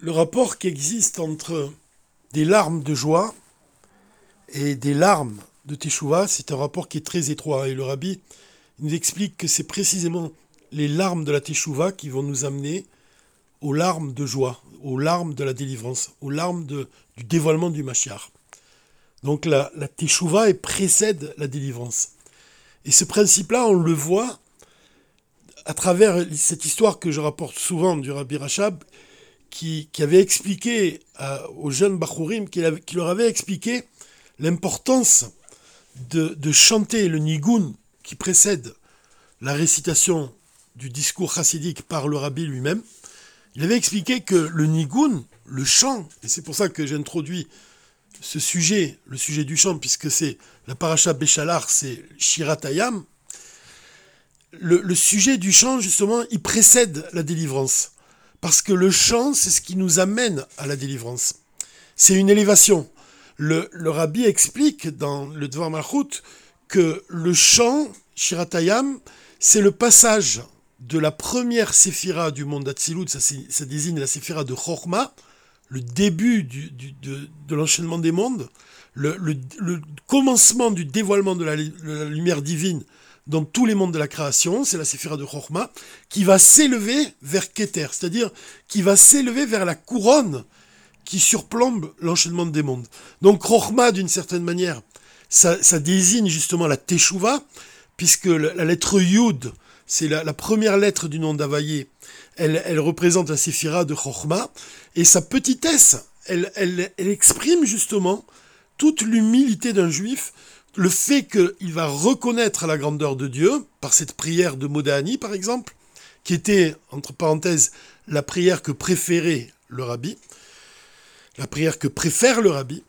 le rapport qui existe entre des larmes de joie et des larmes de Teshuvah, c'est un rapport qui est très étroit. Et le rabbi nous explique que c'est précisément les larmes de la Teshuvah qui vont nous amener aux larmes de joie, aux larmes de la délivrance, aux larmes du dévoilement du Mashiach. Donc la, la Teshuvah précède la délivrance. Et ce principe-là, on le voit à travers cette histoire que je rapporte souvent du Rabbi Rachab, qui, avait expliqué aux jeunes Bachurim, qui, leur avait expliqué l'importance de, chanter le nigun qui précède la récitation du discours chassidique par le Rabbi lui-même. Il avait expliqué que le nigun, le chant, et c'est pour ça que j'introduis ce sujet, le sujet du chant, puisque c'est la paracha Béchalar, c'est Shiratayam, le, sujet du chant, justement, il précède la délivrance. Parce que le chant, c'est ce qui nous amène à la délivrance. C'est une élévation. Le, rabbi explique dans le Dvar Malchut que le chant, Shiratayam, c'est le passage de la première séphira du monde d'Atsilut, ça, désigne la séphira de Chorma, le début de, l'enchaînement des mondes, le, commencement du dévoilement de la lumière divine dans tous les mondes de la création, c'est la séphira de Chorma, qui va s'élever vers Keter, c'est-à-dire qui va s'élever vers la couronne qui surplombe l'enchaînement des mondes. Donc Chorma, d'une certaine manière, ça, désigne justement la Teshuvah, puisque la, lettre Yud, c'est la, première lettre du nom d'Availlé, elle, représente la séphira de Chorma, et sa petitesse, elle, elle exprime justement toute l'humilité d'un juif le fait qu'il va reconnaître la grandeur de Dieu, par cette prière de Modani par exemple, qui était, entre parenthèses, la prière que préférait le rabbi, la prière que préfère le rabbi,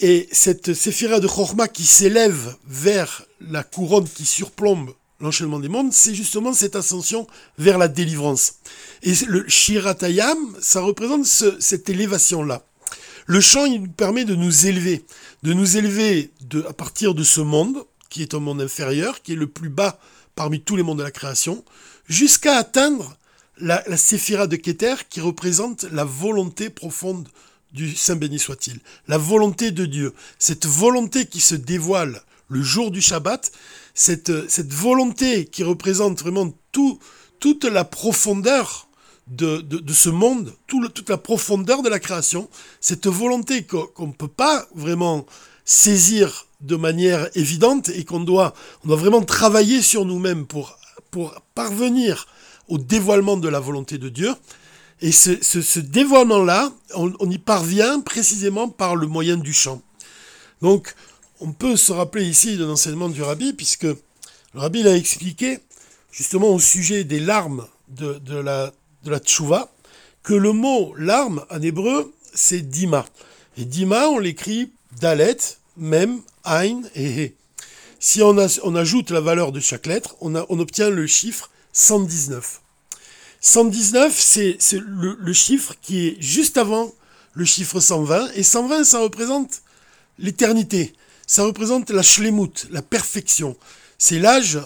et cette séphira de Chorma qui s'élève vers la couronne qui surplombe l'enchaînement des mondes, c'est justement cette ascension vers la délivrance. Et le Shiratayam, ça représente cette élévation-là. Le chant, il nous permet de nous élever, de nous élever de, à partir de ce monde, qui est un monde inférieur, qui est le plus bas parmi tous les mondes de la création, jusqu'à atteindre la, la séphira de Keter, qui représente la volonté profonde du Saint béni soit-il, la volonté de Dieu, cette volonté qui se dévoile le jour du Shabbat, cette, cette volonté qui représente vraiment tout, toute la profondeur de, de, ce monde, toute la profondeur de la création, cette volonté qu'on ne peut pas vraiment saisir de manière évidente et qu'on doit, on doit vraiment travailler sur nous-mêmes pour, pour parvenir au dévoilement de la volonté de Dieu. Et ce, ce, dévoilement-là, on, y parvient précisément par le moyen du chant. Donc, on peut se rappeler ici de l'enseignement du rabbi, puisque le rabbi l'a expliqué justement au sujet des larmes de, de la de la tchouva, que le mot larme en hébreu, c'est dima. Et dima, on l'écrit dalet, mem, ein et he. Si on, ajoute la valeur de chaque lettre, on, obtient le chiffre 119. 119, c'est le, le, chiffre qui est juste avant le chiffre 120. Et 120, ça représente l'éternité. Ça représente la shlemut, la perfection. C'est l'âge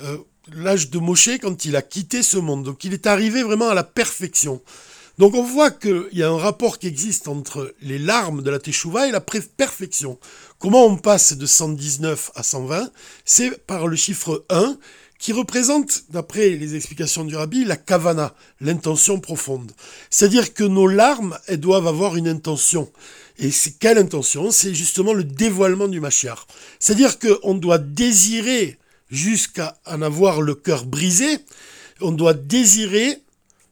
euh, l'âge de Moshe quand il a quitté ce monde. Donc il est arrivé vraiment à la perfection. Donc on voit qu'il y a un rapport qui existe entre les larmes de la Teshuvah et la perfection. Comment on passe de 119 à 120 C'est par le chiffre 1 qui représente, d'après les explications du rabbi, la kavana, l'intention profonde. C'est-à-dire que nos larmes, elles doivent avoir une intention. Et c'est quelle intention? C'est justement le dévoilement du Mashiach. C'est-à-dire qu'on doit désirer jusqu'à en avoir le cœur brisé, on doit désirer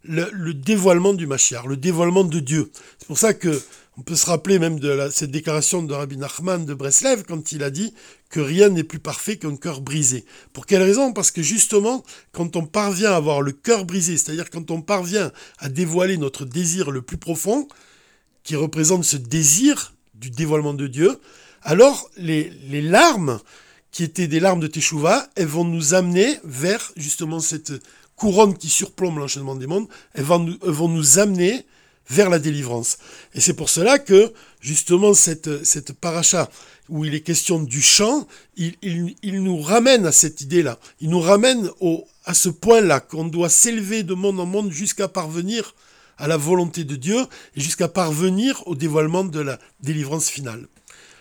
le, dévoilement du Mashiach, le dévoilement de Dieu. C'est pour ça que on peut se rappeler même de cette déclaration de Rabbi Nachman de Breslev quand il a dit que rien n'est plus parfait qu'un cœur brisé. Pour quelle raison? Parce que justement, quand on parvient à avoir le cœur brisé, c'est-à-dire quand on parvient à dévoiler notre désir le plus profond, qui représente ce désir du dévoilement de Dieu, alors les larmes qui étaient des larmes de Teshuvah, elles vont nous amener vers justement cette couronne qui surplombe l'enchaînement des mondes, elles vont, nous, amener vers la délivrance. Et c'est pour cela que justement cette, cette paracha où il est question du chant, il, il, nous ramène à cette idée-là. Il nous ramène au, à ce point-là qu'on doit s'élever de monde en monde jusqu'à parvenir à la volonté de Dieu et jusqu'à parvenir au dévoilement de la délivrance finale.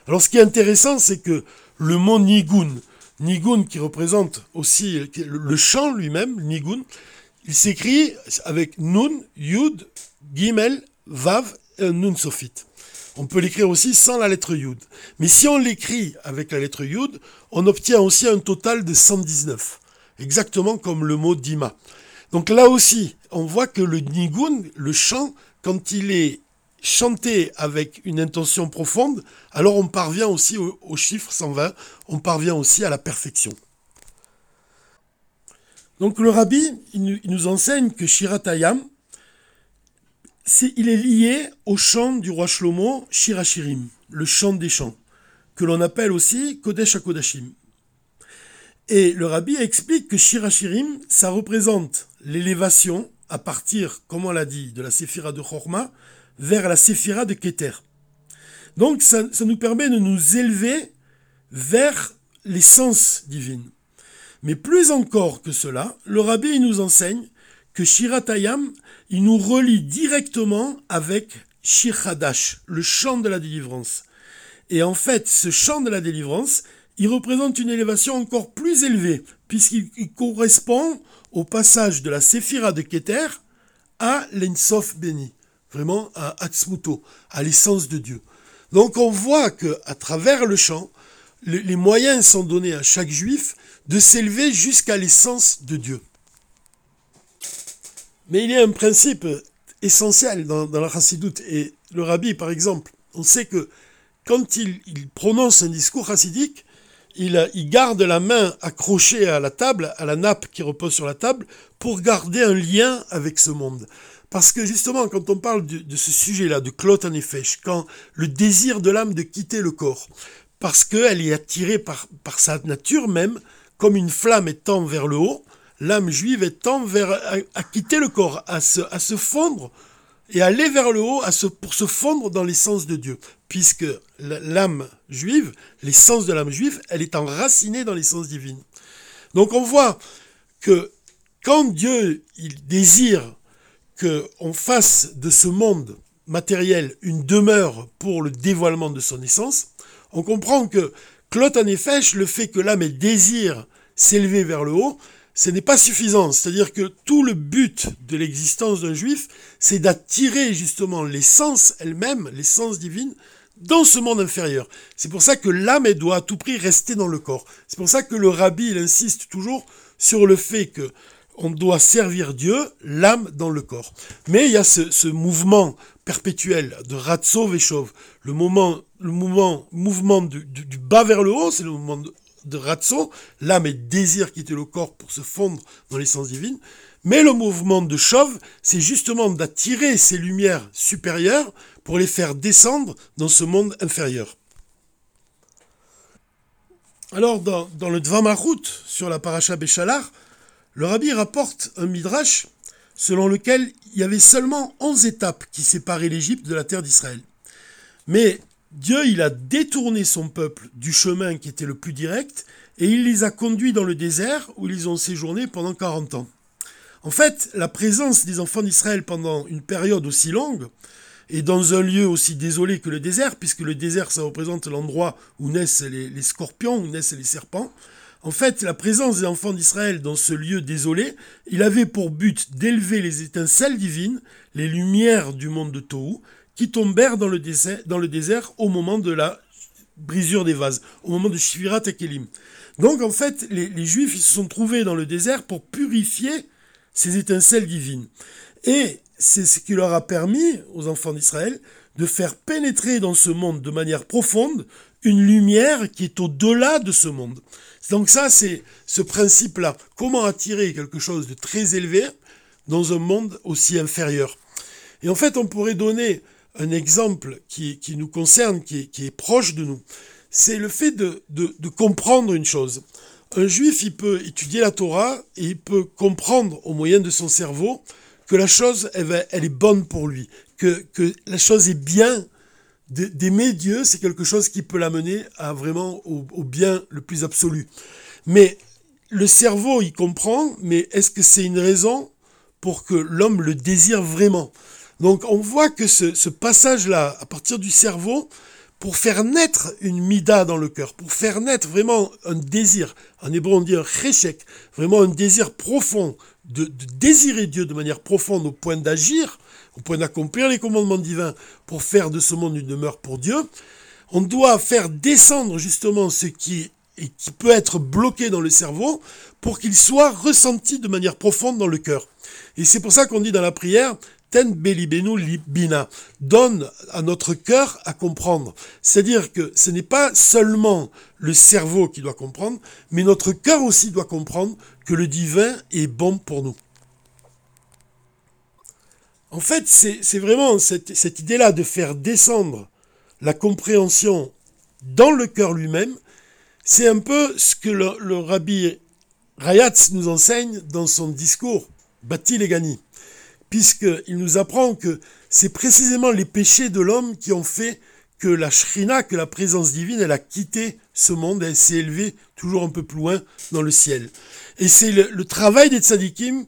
Alors ce qui est intéressant, c'est que le mot nigun, nigun qui représente aussi le chant lui-même, nigun, il s'écrit avec nun, yud, gimel, vav et un nun sophite. On peut l'écrire aussi sans la lettre yud. Mais si on l'écrit avec la lettre yud, on obtient aussi un total de 119. Exactement comme le mot dima. Donc là aussi, on voit que le nigun, le chant, quand il est chanté avec une intention profonde, alors on parvient aussi au, chiffre 120, on parvient aussi à la perfection. Donc le rabbi, il, nous enseigne que Shiratayam, il est lié au chant du roi Shlomo, Shirachirim, le chant des chants, que l'on appelle aussi Kodesh HaKodashim. Et le rabbi explique que Shirachirim, ça représente l'élévation à partir, comme on l'a dit, de la séphira de Chorma vers la séphira de Keter. Donc ça, nous permet de nous élever vers l'essence divine. Mais plus encore que cela, le rabbi nous enseigne que Shiratayam, il nous relie directement avec Shir Hadash, le chant de la délivrance. Et en fait, ce chant de la délivrance, il représente une élévation encore plus élevée, puisqu'il correspond au passage de la Séphira de Keter à l'Ensof béni, vraiment à Atzmuto, à l'essence de Dieu. Donc on voit que à travers le chant, les moyens sont donnés à chaque juif de s'élever jusqu'à l'essence de Dieu. Mais il y a un principe essentiel dans, la chassidoute. Et le rabbi, par exemple, on sait que quand il, il prononce un discours chassidique, il, garde la main accrochée à la table, à la nappe qui repose sur la table, pour garder un lien avec ce monde. Parce que justement, quand on parle de, ce sujet-là, de Klot en quand le désir de l'âme de quitter le corps, parce qu'elle est attirée par, sa nature même, comme une flamme étant vers le haut, l'âme juive étant vers à, quitter le corps, à se, à se fondre et aller vers le haut pour se fondre dans l'essence de Dieu. Puisque l'âme juive, l'essence de l'âme juive, elle est enracinée dans l'essence divine. Donc on voit que quand Dieu il désire qu'on fasse de ce monde matériel une demeure pour le dévoilement de son essence, on comprend que Clot en effet, le fait que l'âme désire s'élever vers le haut, ce n'est pas suffisant. C'est-à-dire que tout le but de l'existence d'un juif, c'est d'attirer justement l'essence elle-même, l'essence divine, dans ce monde inférieur. C'est pour ça que l'âme, doit à tout prix rester dans le corps. C'est pour ça que le rabbi, il insiste toujours sur le fait que on doit servir Dieu, l'âme dans le corps. Mais il y a ce, mouvement perpétuel de Veshov, le, moment, le mouvement, mouvement du, bas vers le haut, c'est le mouvement de, de l'âme et désir quitter le corps pour se fondre dans l'essence divine. Mais le mouvement de Chauve, c'est justement d'attirer ces lumières supérieures pour les faire descendre dans ce monde inférieur. Alors, dans, le Dvamarut, sur la paracha Béchalar, le rabbi rapporte un midrash selon lequel il y avait seulement 11 étapes qui séparaient l'Égypte de la terre d'Israël. Mais Dieu, il a détourné son peuple du chemin qui était le plus direct et il les a conduits dans le désert où ils ont séjourné pendant 40 ans. En fait, la présence des enfants d'Israël pendant une période aussi longue et dans un lieu aussi désolé que le désert, puisque le désert, ça représente l'endroit où naissent les, les, scorpions, où naissent les serpents. En fait, la présence des enfants d'Israël dans ce lieu désolé, il avait pour but d'élever les étincelles divines, les lumières du monde de Tohu, qui tombèrent dans le, désert, au moment de la brisure des vases, au moment de Shvirat Kelim. Donc en fait, les, Juifs se sont trouvés dans le désert pour purifier ces étincelles divines. Et c'est ce qui leur a permis, aux enfants d'Israël, de faire pénétrer dans ce monde de manière profonde une lumière qui est au-delà de ce monde. Donc ça, c'est ce principe-là. Comment attirer quelque chose de très élevé dans un monde aussi inférieur? Et en fait, on pourrait donner un exemple qui, nous concerne, qui est, proche de nous, c'est le fait de, comprendre une chose. Un juif, il peut étudier la Torah et il peut comprendre au moyen de son cerveau que la chose, elle, est bonne pour lui, que, la chose est bien. D'aimer Dieu, c'est quelque chose qui peut l'amener à vraiment au, bien le plus absolu. Mais le cerveau, il comprend, mais est-ce que c'est une raison pour que l'homme le désire vraiment? Donc on voit que ce, passage-là, à partir du cerveau, pour faire naître une mida dans le cœur, pour faire naître vraiment un désir, en hébreu on dit un cheshek, vraiment un désir profond, de, désirer Dieu de manière profonde au point d'agir, au point d'accomplir les commandements divins pour faire de ce monde une demeure pour Dieu, on doit faire descendre justement ce qui, est, qui peut être bloqué dans le cerveau pour qu'il soit ressenti de manière profonde dans le cœur. Et c'est pour ça qu'on dit dans la prière, Ten belibenu libina, donne à notre cœur à comprendre. C'est-à-dire que ce n'est pas seulement le cerveau qui doit comprendre, mais notre cœur aussi doit comprendre que le divin est bon pour nous. En fait, c'est vraiment cette, idée-là de faire descendre la compréhension dans le cœur lui-même, c'est un peu ce que le, rabbi Rayatz nous enseigne dans son discours, Bati Legani, puisqu'il nous apprend que c'est précisément les péchés de l'homme qui ont fait que la shrina, que la présence divine, elle a quitté ce monde, elle s'est élevée toujours un peu plus loin dans le ciel. Et c'est le, travail des tzadikim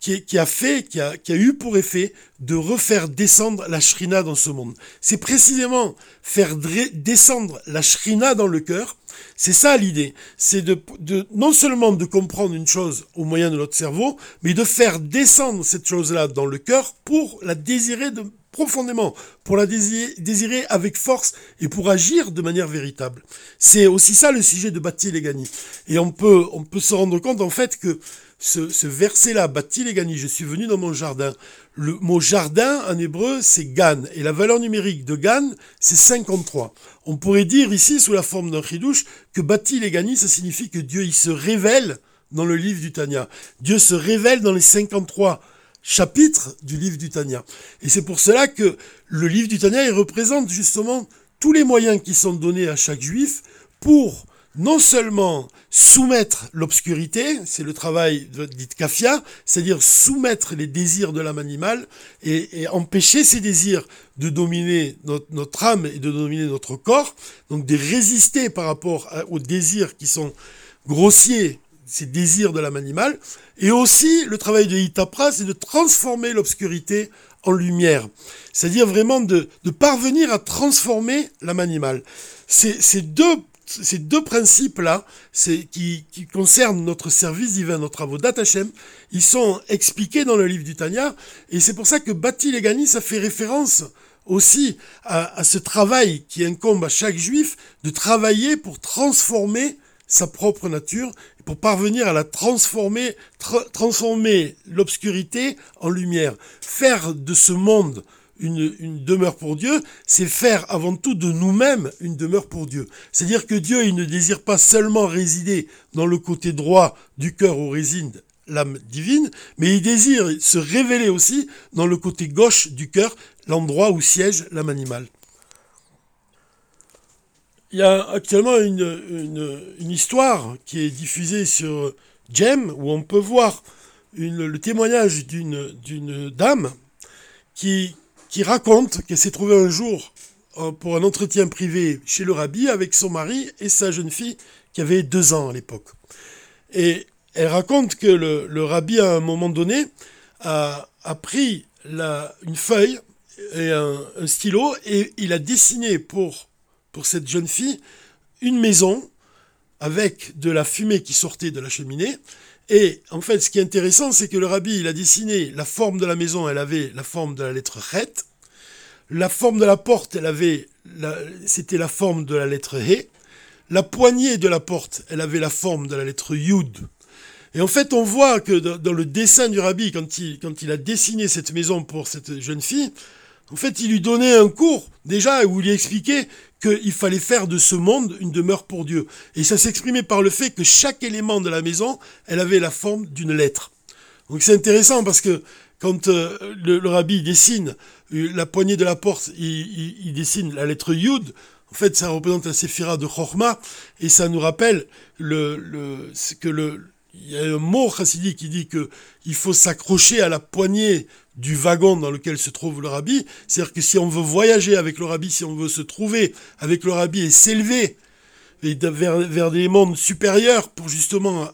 qui, a fait, qui a, qui a, eu pour effet de refaire descendre la shrina dans ce monde. C'est précisément faire descendre la shrina dans le cœur. C'est ça l'idée. C'est de, de, non seulement de comprendre une chose au moyen de notre cerveau, mais de faire descendre cette chose-là dans le cœur pour la désirer de, profondément, pour la désirer, avec force et pour agir de manière véritable. C'est aussi ça le sujet de Legani. Et on peut, on peut se rendre compte en fait que ce, verset-là, Bati Legani, je suis venu dans mon jardin. Le mot jardin en hébreu, c'est Gan. Et la valeur numérique de Gan, c'est 53. On pourrait dire ici, sous la forme d'un chidouche, que Bati Legani, ça signifie que Dieu, il se révèle dans le livre du Tanya. Dieu se révèle dans les 53 chapitres du livre du Tanya. Et c'est pour cela que le livre du Tanya, il représente justement tous les moyens qui sont donnés à chaque juif pour non seulement soumettre l'obscurité, c'est le travail d'Itkafia, c'est-à-dire soumettre les désirs de l'âme animale et, empêcher ces désirs de dominer notre, âme et de dominer notre corps, donc de résister par rapport aux désirs qui sont grossiers, ces désirs de l'âme animale, et aussi le travail de Itapra, c'est de transformer l'obscurité en lumière, c'est-à-dire vraiment de, parvenir à transformer l'âme animale. Ces deux ces deux principes-là, qui, qui concernent notre service divin, notre travaux d'Atachem, ils sont expliqués dans le livre du Tanya, et c'est pour ça que Bati Legani, ça fait référence aussi à, ce travail qui incombe à chaque juif de travailler pour transformer sa propre nature, pour parvenir à la transformer, transformer l'obscurité en lumière, faire de ce monde une, demeure pour Dieu, c'est faire avant tout de nous-mêmes une demeure pour Dieu. C'est-à-dire que Dieu, il ne désire pas seulement résider dans le côté droit du cœur où réside l'âme divine, mais il désire se révéler aussi dans le côté gauche du cœur, l'endroit où siège l'âme animale. Il y a actuellement une, histoire qui est diffusée sur Jem, où on peut voir le témoignage d'une dame qui, qui raconte qu'elle s'est trouvée un jour euh, pour un entretien privé chez le rabbi avec son mari et sa jeune fille qui avait deux ans à l'époque. Et elle raconte que le, rabbi, à un moment donné, a, pris une feuille et un, stylo et il a dessiné pour, pour cette jeune fille une maison avec de la fumée qui sortait de la cheminée. Et en fait, ce qui est intéressant, c'est que le rabbi, il a dessiné la forme de la maison, elle avait la forme de la lettre Chet. La forme de la porte, elle avait, c'était la forme de la lettre He. La poignée de la porte, elle avait la forme de la lettre Yud. Et en fait, on voit que dans le dessin du rabbi, quand il, quand il a dessiné cette maison pour cette jeune fille, en fait, il lui donnait un cours, déjà, où il lui expliquait qu'il fallait faire de ce monde une demeure pour Dieu. Et ça s'exprimait par le fait que chaque élément de la maison, elle avait la forme d'une lettre. Donc c'est intéressant parce que quand euh, le, rabbi dessine euh, la poignée de la porte, il, dessine la lettre Yud, en fait ça représente la séphira de Chorma, et ça nous rappelle le, le, que le, il y a un mot chassidique qui dit que il faut s'accrocher à la poignée du wagon dans lequel se trouve le rabbi. C'est-à-dire que si on veut voyager avec le rabbi, si on veut se trouver avec le rabbi et s'élever vers, vers des mondes supérieurs pour justement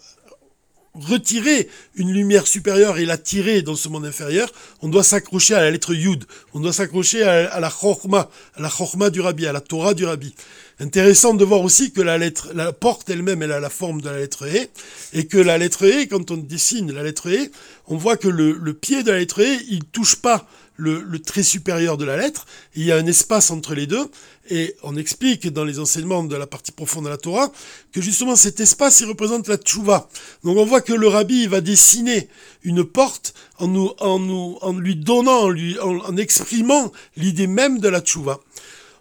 retirer une lumière supérieure et la tirer dans ce monde inférieur, on doit s'accrocher à la lettre Yud, on doit s'accrocher à, la Chorma, à la Chorma du Rabbi, à la Torah du Rabbi. Intéressant de voir aussi que la lettre, la porte elle-même, elle a la forme de la lettre E, et que la lettre E, quand on dessine la lettre E, on voit que le, pied de la lettre E, il touche pas le, trait supérieur de la lettre, il y a un espace entre les deux, et on explique dans les enseignements de la partie profonde de la Torah que justement cet espace, il représente la tchouva. Donc on voit que le rabbi va dessiner une porte en, nous, en, nous, en lui donnant, en, lui, en, exprimant l'idée même de la tchouva.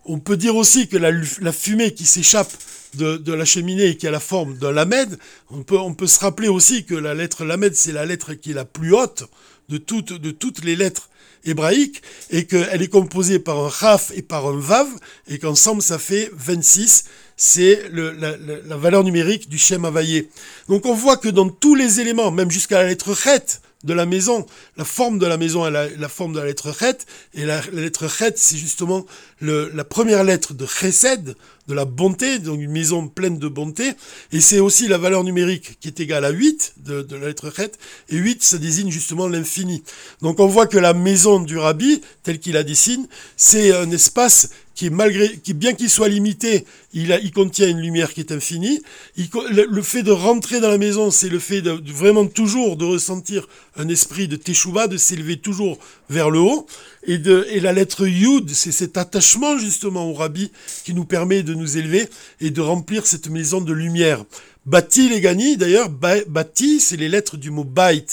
On peut dire aussi que la, la fumée qui s'échappe de, de, la cheminée et qui a la forme d'un lamed, on peut, on peut se rappeler aussi que la lettre lamed, c'est la lettre qui est la plus haute de toutes, de toutes les lettres hébraïque et qu'elle est composée par un raf et par un vav et qu'ensemble ça fait 26. C'est la, valeur numérique du Shem Havayé. Donc on voit que dans tous les éléments, même jusqu'à la lettre Chet de la maison, la forme de la maison est la, la forme de la lettre Chet et la, lettre Chet c'est justement la première lettre de Chesed, de la bonté, donc une maison pleine de bonté, et c'est aussi la valeur numérique qui est égale à 8 de, la lettre Chet, et 8 ça désigne justement l'infini. Donc on voit que la maison du rabbi, telle qu'il la dessine, c'est un espace qui est malgré, qui bien qu'il soit limité, il, contient une lumière qui est infinie. le, fait de rentrer dans la maison, c'est le fait de, vraiment toujours de ressentir un esprit de teshuva, de s'élever toujours vers le haut. Et, de, et la lettre Yud, c'est cet attachement justement au rabbi qui nous permet de nous élever et de remplir cette maison de lumière. Bati les gani, d'ailleurs, bati, c'est les lettres du mot bait.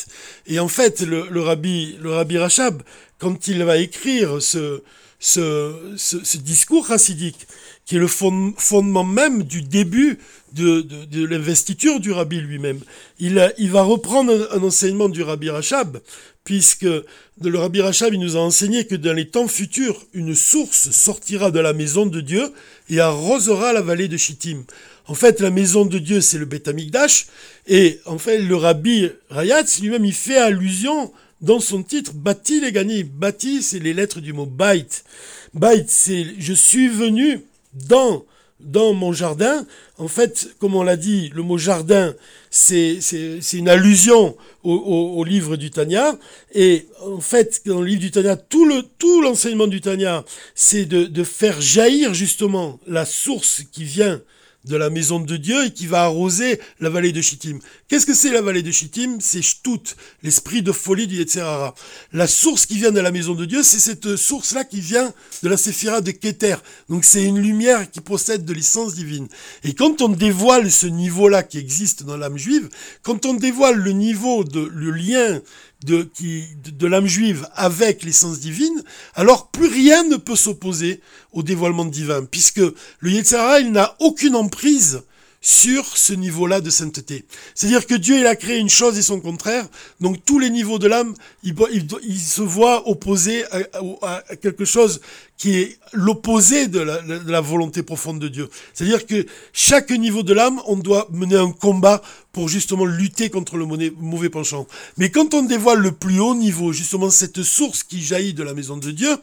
Et en fait, le, le rabbi, le rabbi Rachab, quand il va écrire ce, ce, ce, discours chassidique, qui est le fondement même du début de, de, l'investiture du rabbi lui-même. Il, il va reprendre un, enseignement du rabbi Rachab, puisque le rabbi Rachab nous a enseigné que dans les temps futurs, une source sortira de la maison de Dieu et arrosera la vallée de Chittim. En fait, la maison de Dieu, c'est le Amikdash, et en fait, le rabbi Rayatz lui-même, il fait allusion dans son titre, Bati les Gani. Bati, c'est les lettres du mot Bait. Bait, c'est je suis venu dans, dans mon jardin. En fait, comme on l'a dit, le mot jardin, c'est une allusion au, au, livre du Tanya. Et en fait, dans le livre du Tanya, tout le tout l'enseignement du Tanya, c'est de, de faire jaillir justement la source qui vient de la maison de Dieu et qui va arroser la vallée de Chittim. Qu'est-ce que c'est la vallée de Chittim C'est Shtut, l'esprit de folie du Yetzerara. La source qui vient de la maison de Dieu, c'est cette source-là qui vient de la séphira de Keter. Donc c'est une lumière qui possède de l'essence divine. Et quand on dévoile ce niveau-là qui existe dans l'âme juive, quand on dévoile le niveau de le lien de, qui, de, l'âme juive avec l'essence divine, alors plus rien ne peut s'opposer au dévoilement divin, puisque le Yetzirah, il n'a aucune emprise sur ce niveau-là de sainteté. C'est-à-dire que Dieu, il a créé une chose et son contraire, donc tous les niveaux de l'âme, il, il, se voit opposé à, quelque chose qui est l'opposé de de la, volonté profonde de Dieu. C'est-à-dire que chaque niveau de l'âme, on doit mener un combat pour justement lutter contre le mauvais penchant. Mais quand on dévoile le plus haut niveau, justement cette source qui jaillit de la maison de Dieu,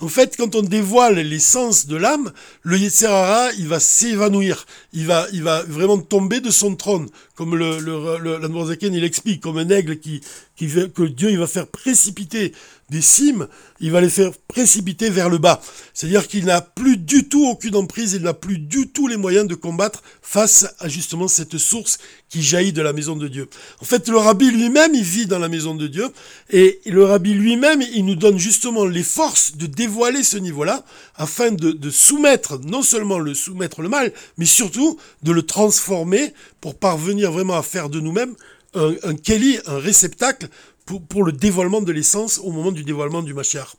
en fait, quand on dévoile l'essence de l'âme, le Yetzerara, il va s'évanouir, il va, il va vraiment tomber de son trône, comme le, le, le il explique, comme un aigle qui, qui que Dieu il va faire précipiter des cimes, il va les faire précipiter vers le bas. C'est-à-dire qu'il n'a plus du tout aucune emprise, il n'a plus du tout les moyens de combattre face à justement cette source qui jaillit de la maison de Dieu. En fait, le rabbi lui-même, il vit dans la maison de Dieu, et le rabbi lui-même, il nous donne justement les forces de dévoiler ce niveau-là, afin de, soumettre, non seulement le soumettre le mal, mais surtout de le transformer pour parvenir vraiment à faire de nous-mêmes un, Kelly, un réceptacle pour, le dévoilement de l'essence au moment du dévoilement du Mashiach.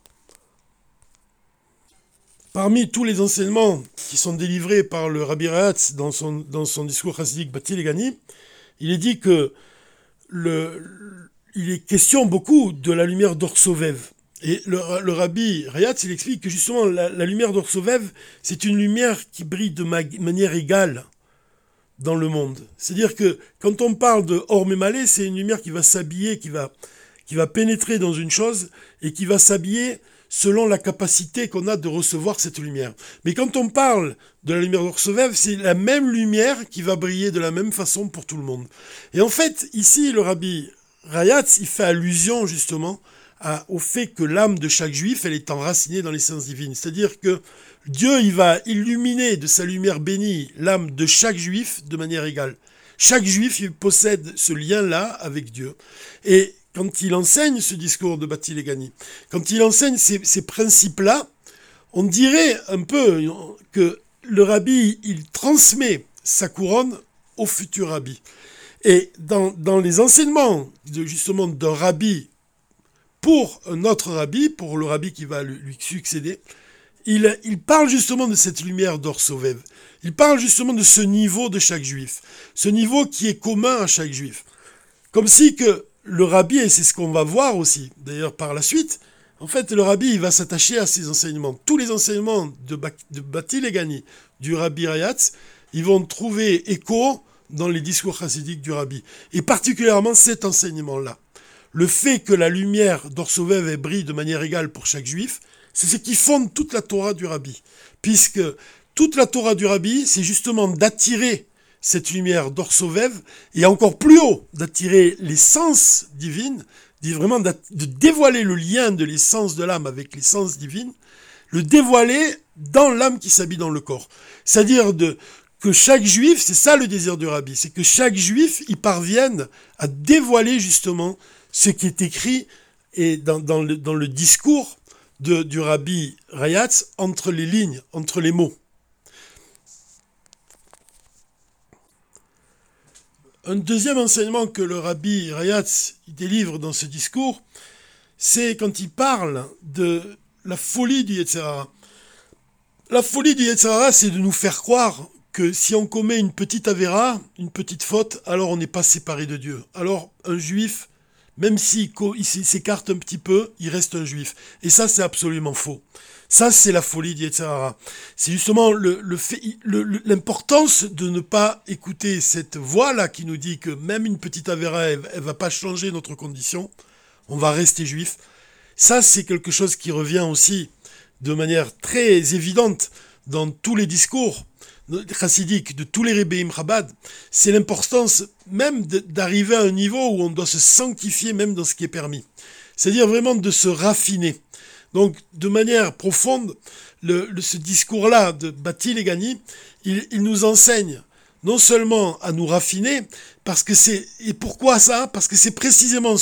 Parmi tous les enseignements qui sont délivrés par le Rabbi Ratz dans son, dans son discours chassidique Bati Legani, il est dit que il est question beaucoup de la lumière d'Orsovev. Et le, le Rabbi Rayatz, il explique que justement la, lumière d'Orsovev, c'est une lumière qui brille de manière égale dans le monde. C'est-à-dire que quand on parle de Or c'est une lumière qui va s'habiller, qui va, qui va pénétrer dans une chose et qui va s'habiller selon la capacité qu'on a de recevoir cette lumière. Mais quand on parle de la lumière d'Orsovev, c'est la même lumière qui va briller de la même façon pour tout le monde. Et en fait, ici, le rabbi Rayatz, il fait allusion justement au fait que l'âme de chaque juif, elle est enracinée dans l'essence divine. C'est-à-dire que Dieu, il va illuminer de sa lumière bénie l'âme de chaque juif de manière égale. Chaque juif, possède ce lien-là avec Dieu. Et quand il enseigne ce discours de Bati Legani, quand il enseigne ces, ces principes-là, on dirait un peu que le rabbi, il transmet sa couronne au futur rabbi. Et dans, dans les enseignements justement d'un rabbi pour un autre rabbi, pour le rabbi qui va lui succéder, il, parle justement de cette lumière d'Orsovev. Il parle justement de ce niveau de chaque juif, ce niveau qui est commun à chaque juif. Comme si que le rabbi, et c'est ce qu'on va voir aussi d'ailleurs par la suite, en fait le rabbi va s'attacher à ces enseignements. Tous les enseignements de, Legani, du rabbi Rayatz, ils vont trouver écho dans les discours chassidiques du rabbi. Et particulièrement cet enseignement-là. Le fait que la lumière d'Orsovev brille de manière égale pour chaque juif, c'est ce qui fonde toute la Torah du rabbi. Puisque toute la Torah du rabbi, c'est justement d'attirer cette lumière d'Orsovev et encore plus haut, d'attirer l'essence divine, vraiment de dévoiler le lien de l'essence de l'âme avec l'essence divine, le dévoiler dans l'âme qui s'habille dans le corps. C'est-à-dire que chaque juif, c'est ça le désir du rabbi, c'est que chaque juif y parvienne à dévoiler justement ce qui est écrit et dans, le, discours du rabbi Rayatz entre les lignes, entre les mots. Un deuxième enseignement que le rabbi Rayatz délivre dans ce discours, c'est quand il parle de la folie du Yetzirah. La folie du Yetzirah, c'est de nous faire croire que si on commet une petite avéra, une petite faute, alors on n'est pas séparé de Dieu. Alors un juif, même s'il s'écarte un petit peu, il reste un juif. Et ça, c'est absolument faux. Ça, c'est la folie d'Yetzirah. C'est justement l'importance de ne pas écouter cette voix-là qui nous dit que même une petite avéra, elle, va pas changer notre condition. On va rester juif. Ça, c'est quelque chose qui revient aussi de manière très évidente dans tous les discours chassidique, de tous les Rebbeim Chabad, c'est l'importance même d'arriver à un niveau où on doit se sanctifier même dans ce qui est permis. C'est-à-dire vraiment de se raffiner. Donc, de manière profonde, le, ce discours-là de Bati Legani, il, il nous enseigne non seulement à nous raffiner, parce que c'est et pourquoi ça? Parce que c'est précisément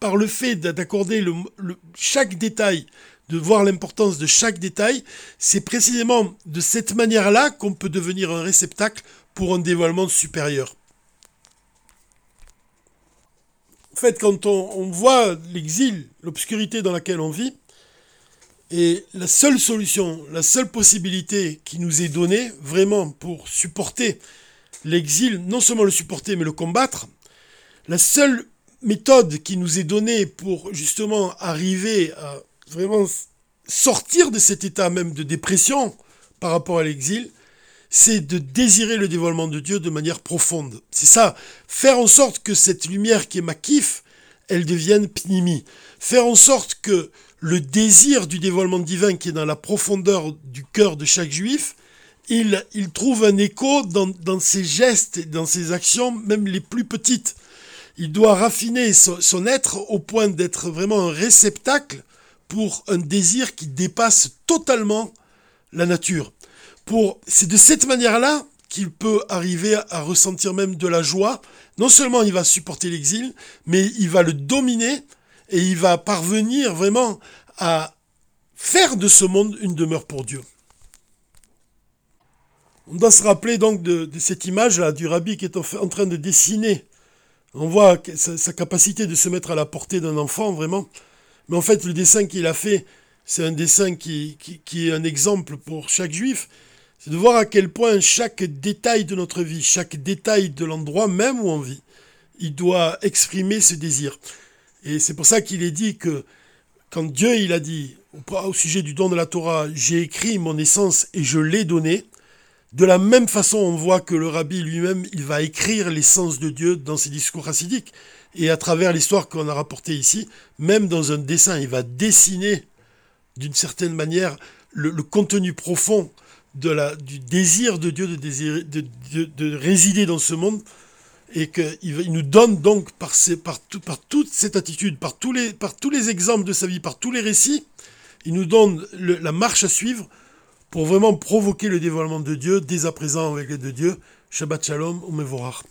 par le fait d'accorder chaque détail de voir l'importance de chaque détail, c'est précisément de cette manière-là qu'on peut devenir un réceptacle pour un dévoilement supérieur. En fait, quand on, voit l'exil, l'obscurité dans laquelle on vit, et la seule solution, la seule possibilité qui nous est donnée vraiment pour supporter l'exil, non seulement le supporter mais le combattre, la seule méthode qui nous est donnée pour justement arriver à vraiment sortir de cet état même de dépression par rapport à l'exil, c'est de désirer le dévoilement de Dieu de manière profonde. C'est ça, faire en sorte que cette lumière qui est ma kiff, elle devienne pnimi. Faire en sorte que le désir du dévoilement divin qui est dans la profondeur du cœur de chaque juif, il, il trouve un écho dans, dans ses gestes, dans ses actions, même les plus petites. Il doit raffiner son être au point d'être vraiment un réceptacle pour un désir qui dépasse totalement la nature. Pour, c'est de cette manière-là qu'il peut arriver à ressentir même de la joie. Non seulement il va supporter l'exil, mais il va le dominer et il va parvenir vraiment à faire de ce monde une demeure pour Dieu. On doit se rappeler donc de, cette image-là du rabbi qui est en train de dessiner. On voit sa capacité de se mettre à la portée d'un enfant, vraiment. Mais en fait, le dessin qu'il a fait, c'est un dessin qui, est un exemple pour chaque juif. C'est de voir à quel point chaque détail de notre vie, chaque détail de l'endroit même où on vit, il doit exprimer ce désir. Et c'est pour ça qu'il est dit que quand Dieu il a dit au sujet du don de la Torah, j'ai écrit mon essence et je l'ai donné, de la même façon on voit que le rabbi lui-même, il va écrire l'essence de Dieu dans ses discours chassidiques. Et à travers l'histoire qu'on a rapportée ici, même dans un dessin, il va dessiner d'une certaine manière le, contenu profond du désir de Dieu de, résider dans ce monde et qu'il il nous donne donc par, toute cette attitude, par tous, les, exemples de sa vie, par tous les récits, il nous donne la marche à suivre pour vraiment provoquer le dévoilement de Dieu dès à présent avec l'aide de Dieu. Shabbat Shalom, Mevorach.